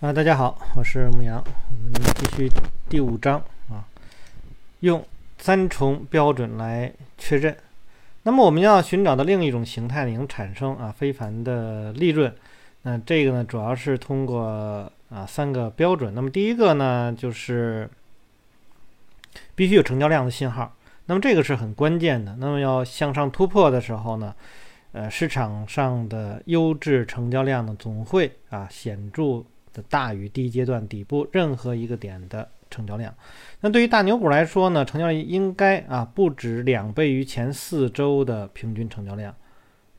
啊，大家好，我是牧羊，我们继续第五章啊，用三重标准来确认。那么我们要寻找的另一种形态能产生啊非凡的利润，那这个呢主要是通过啊三个标准。那么第一个呢就是必须有成交量的信号，那么这个是很关键的。那么要向上突破的时候呢，呃市场上的优质成交量呢总会啊显著。的大于第一阶段底部任何一个点的成交量。那对于大牛股来说呢，成交量应该啊不止两倍于前四周的平均成交量。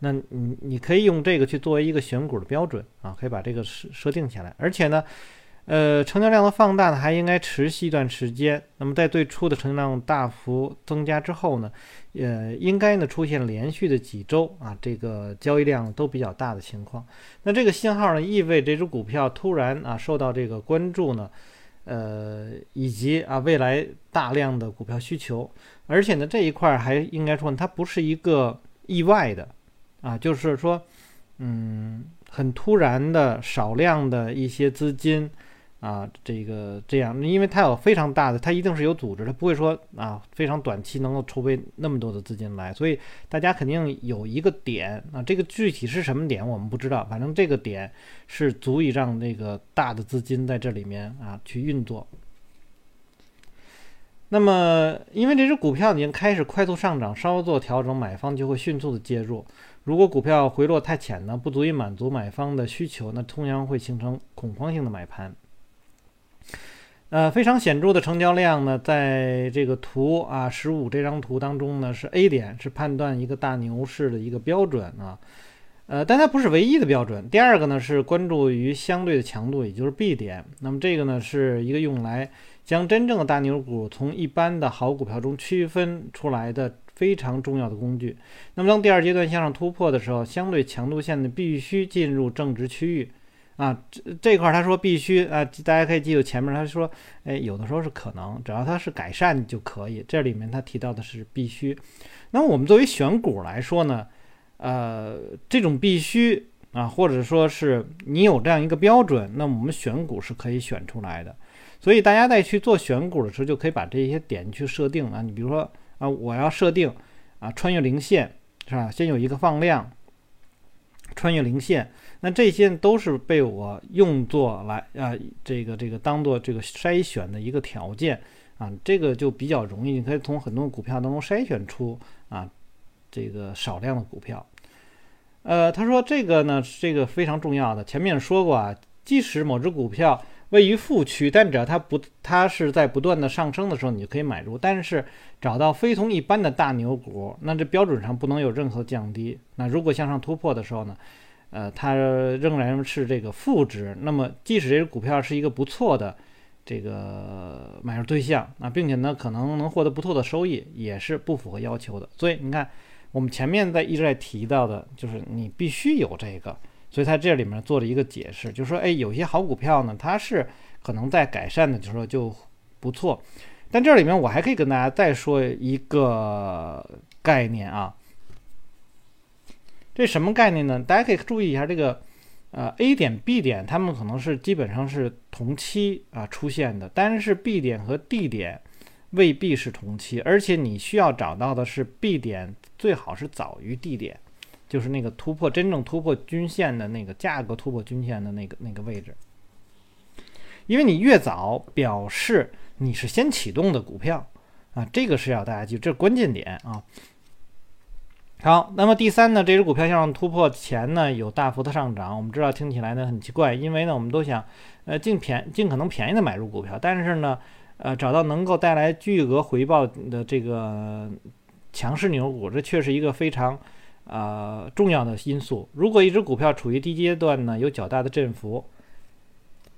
那你你可以用这个去作为一个选股的标准啊，可以把这个设设定起来。而且呢。呃，成交量的放大呢，还应该持续一段时间。那么在最初的成交量大幅增加之后呢，呃，应该呢出现连续的几周啊，这个交易量都比较大的情况。那这个信号呢，意味这只股票突然啊受到这个关注呢，呃，以及啊未来大量的股票需求。而且呢，这一块还应该说它不是一个意外的啊，就是说，嗯，很突然的少量的一些资金。啊，这个这样，因为它有非常大的，它一定是有组织，它不会说啊非常短期能够筹备那么多的资金来，所以大家肯定有一个点啊，这个具体是什么点我们不知道，反正这个点是足以让那个大的资金在这里面啊去运作。那么，因为这只股票已经开始快速上涨，稍作调整，买方就会迅速的介入。如果股票回落太浅呢，不足以满足买方的需求，那通常会形成恐慌性的买盘。呃，非常显著的成交量呢，在这个图啊，十五这张图当中呢，是 A 点，是判断一个大牛市的一个标准啊。呃，但它不是唯一的标准。第二个呢，是关注于相对的强度，也就是 B 点。那么这个呢，是一个用来将真正的大牛股从一般的好股票中区分出来的非常重要的工具。那么当第二阶段向上突破的时候，相对强度线呢，必须进入正值区域。啊，这这块他说必须啊，大家可以记住前面他说，哎，有的时候是可能，只要它是改善就可以。这里面他提到的是必须。那么我们作为选股来说呢，呃，这种必须啊，或者说是你有这样一个标准，那我们选股是可以选出来的。所以大家在去做选股的时候，就可以把这些点去设定啊。你比如说啊，我要设定啊，穿越零线是吧？先有一个放量，穿越零线。那这些都是被我用作来啊，这个这个当做这个筛选的一个条件啊，这个就比较容易，你可以从很多股票当中筛选出啊这个少量的股票。呃，他说这个呢，这个非常重要的，前面说过啊，即使某只股票位于负区，但只要它不它是在不断的上升的时候，你就可以买入。但是找到非同一般的大牛股，那这标准上不能有任何降低。那如果向上突破的时候呢？呃，它仍然是这个负值，那么即使这只股票是一个不错的这个买入对象啊，并且呢可能能获得不错的收益，也是不符合要求的。所以你看，我们前面在一直在提到的，就是你必须有这个。所以它这里面做了一个解释，就是说，哎，有些好股票呢，它是可能在改善的，就是说就不错。但这里面我还可以跟大家再说一个概念啊。这什么概念呢？大家可以注意一下这个，呃，A 点、B 点，它们可能是基本上是同期啊出现的，但是 B 点和 D 点未必是同期，而且你需要找到的是 B 点最好是早于 D 点，就是那个突破真正突破均线的那个价格突破均线的那个那个位置，因为你越早表示你是先启动的股票啊，这个是要大家记住，这是关键点啊。好，那么第三呢，这只股票向上突破前呢，有大幅的上涨。我们知道听起来呢很奇怪，因为呢我们都想，呃，尽便尽可能便宜的买入股票，但是呢，呃，找到能够带来巨额回报的这个强势牛股，这却是一个非常啊重要的因素。如果一只股票处于低阶段呢，有较大的振幅，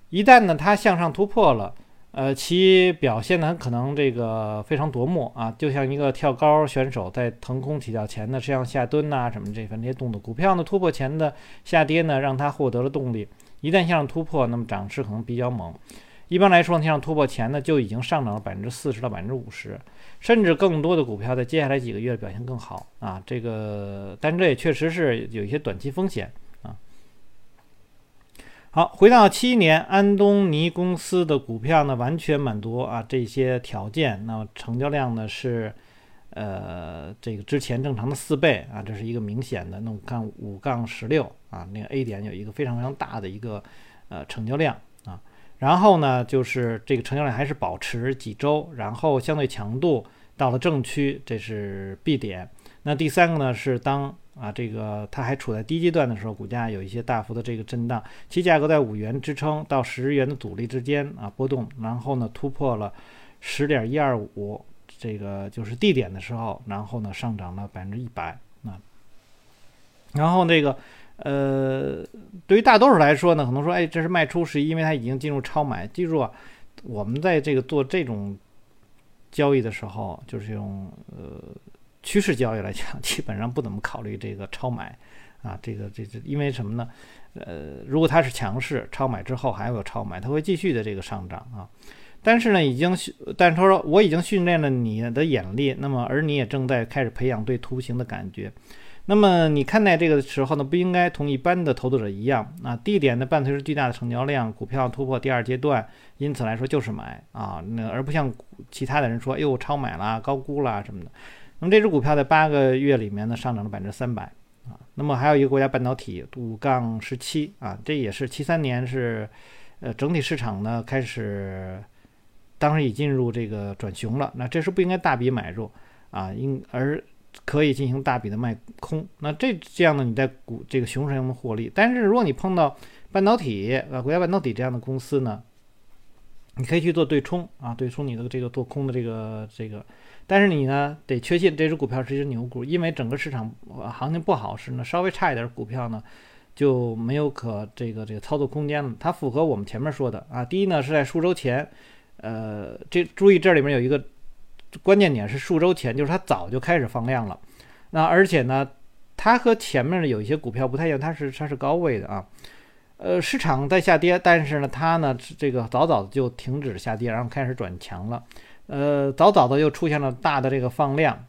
一旦呢它向上突破了。呃，其表现呢，可能这个非常夺目啊，就像一个跳高选手在腾空起跳前呢，是要下蹲呐，什么这份这些动作。股票呢突破前的下跌呢，让它获得了动力。一旦向上突破，那么涨势可能比较猛。一般来说，向上突破前呢，就已经上涨了百分之四十到百分之五十，甚至更多的股票在接下来几个月表现更好啊。这个，但这也确实是有一些短期风险啊。好，回到七年，安东尼公司的股票呢完全满足啊这些条件，那么成交量呢是呃这个之前正常的四倍啊，这是一个明显的。那我看五杠十六啊，那个 A 点有一个非常非常大的一个呃成交量，然后呢就是这个成交量还是保持几周，然后相对强度到了正区，这是 B 点。那第三个呢是当。啊，这个它还处在低阶段的时候，股价有一些大幅的这个震荡，其价格在五元支撑到十元的阻力之间啊波动，然后呢突破了十点一二五，这个就是 D 点的时候，然后呢上涨了百分之一百啊。然后那个呃，对于大多数来说呢，可能说哎这是卖出，是因为它已经进入超买。记住啊，我们在这个做这种交易的时候，就是用呃。趋势交易来讲，基本上不怎么考虑这个超买，啊，这个这这，因为什么呢？呃，如果它是强势，超买之后还有超买，它会继续的这个上涨啊。但是呢，已经训，但是他说我已经训练了你的眼力，那么而你也正在开始培养对图形的感觉。那么你看待这个的时候呢，不应该同一般的投资者一样啊。低点呢伴随着巨大的成交量，股票突破第二阶段，因此来说就是买啊，那而不像其他的人说，哎呦超买了，高估了什么的。那么这只股票在八个月里面呢上涨了百分之三百啊。那么还有一个国家半导体五杠十七啊，这也是七三年是，呃整体市场呢开始，当时已进入这个转熊了。那这时不应该大笔买入啊，应而可以进行大笔的卖空。那这这样呢你在股这个熊市中获利。但是如果你碰到半导体呃国家半导体这样的公司呢，你可以去做对冲啊，对冲你的这个做空的这个这个。但是你呢，得确信这只股票是一只牛股，因为整个市场行情不好时呢，稍微差一点股票呢，就没有可这个这个操作空间了。它符合我们前面说的啊，第一呢是在数周前，呃，这注意这里面有一个关键点是数周前，就是它早就开始放量了。那而且呢，它和前面的有一些股票不太一样，它是它是高位的啊，呃，市场在下跌，但是呢，它呢这个早早就停止下跌，然后开始转强了。呃，早早的又出现了大的这个放量，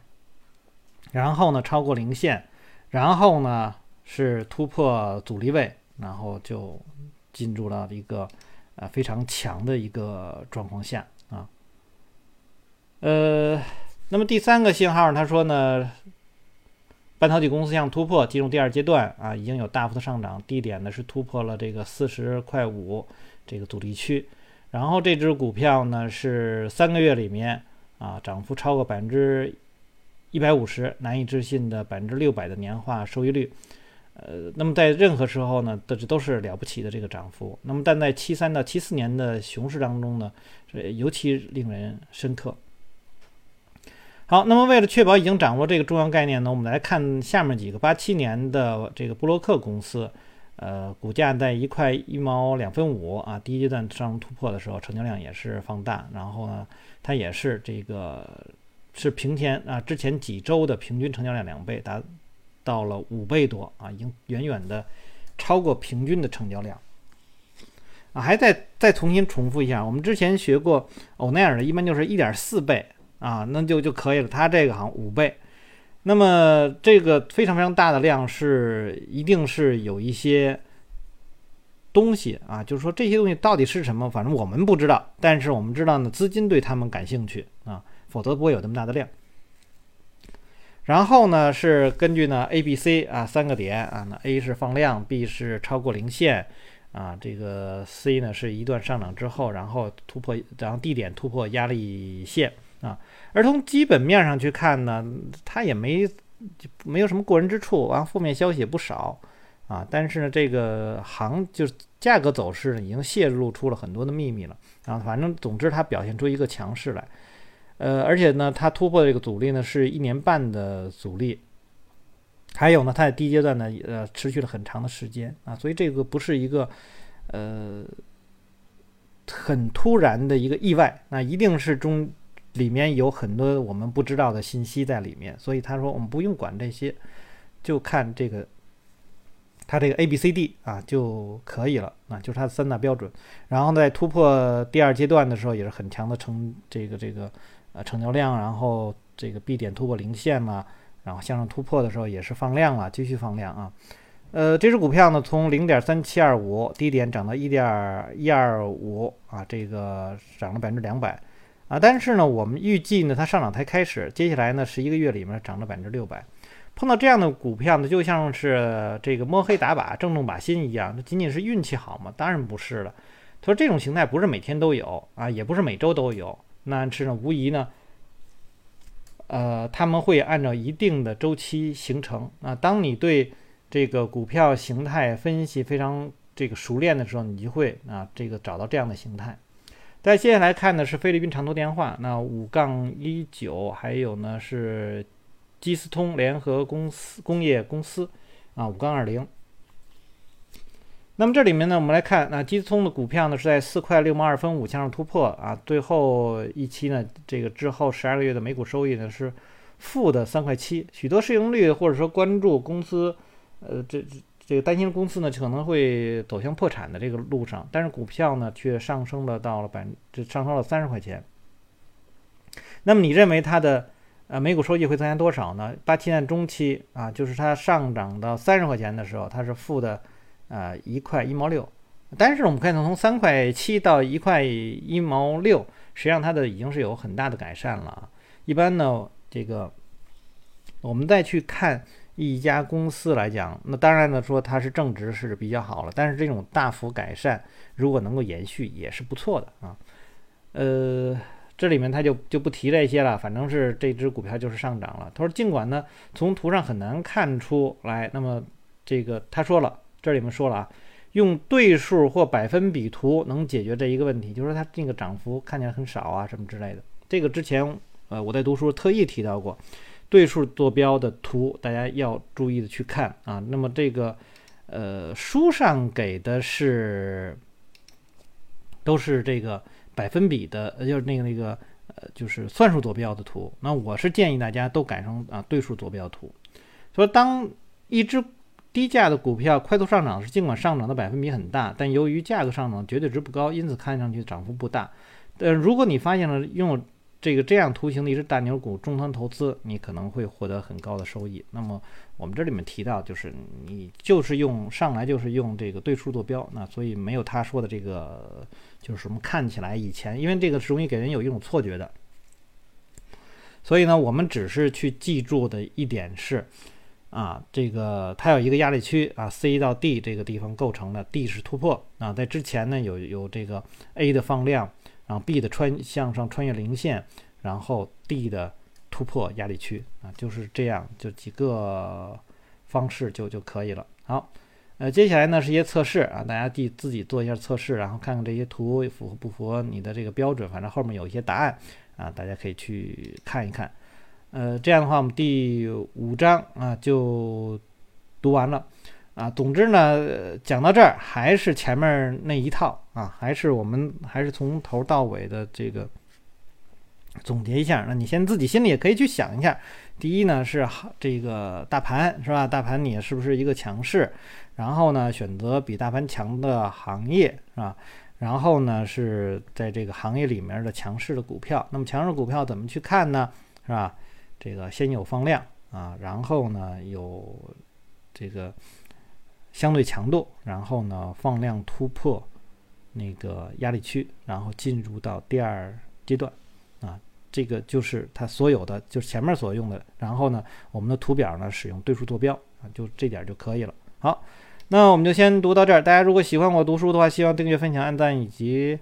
然后呢超过零线，然后呢是突破阻力位，然后就进入了一个呃非常强的一个状况下。呃，那么第三个信号，他说呢，半导体公司向突破进入第二阶段啊，已经有大幅的上涨，低点呢是突破了这个四十块五这个阻力区。然后这只股票呢是三个月里面啊涨幅超过百分之一百五十，难以置信的百分之六百的年化收益率。呃，那么在任何时候呢，这这都是了不起的这个涨幅。那么但在七三到七四年的熊市当中呢，尤其令人深刻。好，那么为了确保已经掌握这个重要概念呢，我们来看下面几个八七年的这个布洛克公司。呃，股价在一块一毛两分五啊，第一阶段上突破的时候，成交量也是放大，然后呢，它也是这个是平天啊，之前几周的平均成交量两倍，达到了五倍多啊，已经远远的超过平均的成交量啊，还再再重新重复一下，我们之前学过欧奈尔的，一般就是一点四倍啊，那就就可以了，它这个好像五倍。那么这个非常非常大的量是一定是有一些东西啊，就是说这些东西到底是什么，反正我们不知道，但是我们知道呢，资金对他们感兴趣啊，否则不会有那么大的量。然后呢是根据呢 A、B、C 啊三个点啊，那 A 是放量，B 是超过零线啊，这个 C 呢是一段上涨之后，然后突破，然后 D 点突破压力线啊。而从基本面上去看呢，它也没没有什么过人之处，完负面消息也不少啊。但是呢，这个行就是价格走势呢，已经泄露出了很多的秘密了啊。反正总之，它表现出一个强势来，呃，而且呢，它突破这个阻力呢，是一年半的阻力，还有呢，它在低阶段呢，呃，持续了很长的时间啊。所以这个不是一个呃很突然的一个意外，那一定是中。里面有很多我们不知道的信息在里面，所以他说我们不用管这些，就看这个，它这个 A B C D 啊就可以了啊，就是它的三大标准。然后在突破第二阶段的时候，也是很强的成这个这个呃成交量，然后这个 B 点突破零线了，然后向上突破的时候也是放量了，继续放量啊。呃，这只股票呢，从零点三七二五低点涨到一点一二五啊，这个涨了百分之两百啊。但是呢，我们预计呢，它上涨才开始，接下来呢，十一个月里面涨了百分之六百。碰到这样的股票呢，就像是这个摸黑打靶、正中靶心一样，那仅仅是运气好吗？当然不是了。他说这种形态不是每天都有啊，也不是每周都有，那是呢，无疑呢，呃，他们会按照一定的周期形成啊。当你对这个股票形态分析非常这个熟练的时候，你就会啊这个找到这样的形态。再接下来看的是菲律宾长途电话，那五杠一九，还有呢是基斯通联合公司工业公司啊五杠二零。那么这里面呢，我们来看那基斯通的股票呢是在四块六毛二分五向上突破啊，最后一期呢这个之后十二个月的每股收益呢是负的三块七，许多市盈率或者说关注公司。呃，这这个担心公司呢可能会走向破产的这个路上，但是股票呢却上升了到了百分，这上升了三十块钱。那么你认为它的呃每股收益会增加多少呢？八七年中期啊，就是它上涨到三十块钱的时候，它是负的呃一块一毛六。但是我们看到从三块七到一块一毛六，实际上它的已经是有很大的改善了。一般呢，这个我们再去看。一家公司来讲，那当然呢，说它是正值是比较好了，但是这种大幅改善如果能够延续也是不错的啊。呃，这里面他就就不提这些了，反正是这只股票就是上涨了。他说，尽管呢从图上很难看出来，那么这个他说了，这里面说了啊，用对数或百分比图能解决这一个问题，就是说它这个涨幅看起来很少啊什么之类的。这个之前呃我在读书特意提到过。对数坐标的图，大家要注意的去看啊。那么这个，呃，书上给的是都是这个百分比的，就是那个那个，呃，就是算术坐标的图。那我是建议大家都改成啊对数坐标图。说当一只低价的股票快速上涨时，尽管上涨的百分比很大，但由于价格上涨绝对值不高，因此看上去涨幅不大。呃，如果你发现了用。这个这样图形的一只大牛股，中端投资，你可能会获得很高的收益。那么我们这里面提到，就是你就是用上来就是用这个对数坐标，那所以没有他说的这个就是什么看起来以前，因为这个是容易给人有一种错觉的。所以呢，我们只是去记住的一点是，啊，这个它有一个压力区啊，C 到 D 这个地方构成的，D 是突破啊，在之前呢有有这个 A 的放量。然后 B 的穿向上穿越零线，然后 D 的突破压力区啊，就是这样，就几个方式就就可以了。好，呃，接下来呢是一些测试啊，大家自自己做一下测试，然后看看这些图符合不符合你的这个标准。反正后面有一些答案啊，大家可以去看一看。呃，这样的话，我们第五章啊就读完了。啊，总之呢，讲到这儿还是前面那一套啊，还是我们还是从头到尾的这个总结一下。那你先自己心里也可以去想一下。第一呢是这个大盘是吧？大盘你是不是一个强势？然后呢选择比大盘强的行业是吧？然后呢是在这个行业里面的强势的股票。那么强势股票怎么去看呢？是吧？这个先有放量啊，然后呢有这个。相对强度，然后呢放量突破那个压力区，然后进入到第二阶段啊，这个就是它所有的，就是前面所用的。然后呢，我们的图表呢使用对数坐标啊，就这点就可以了。好，那我们就先读到这儿。大家如果喜欢我读书的话，希望订阅、分享、按赞以及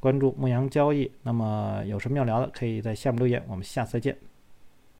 关注牧羊交易。那么有什么要聊的，可以在下面留言。我们下次再见。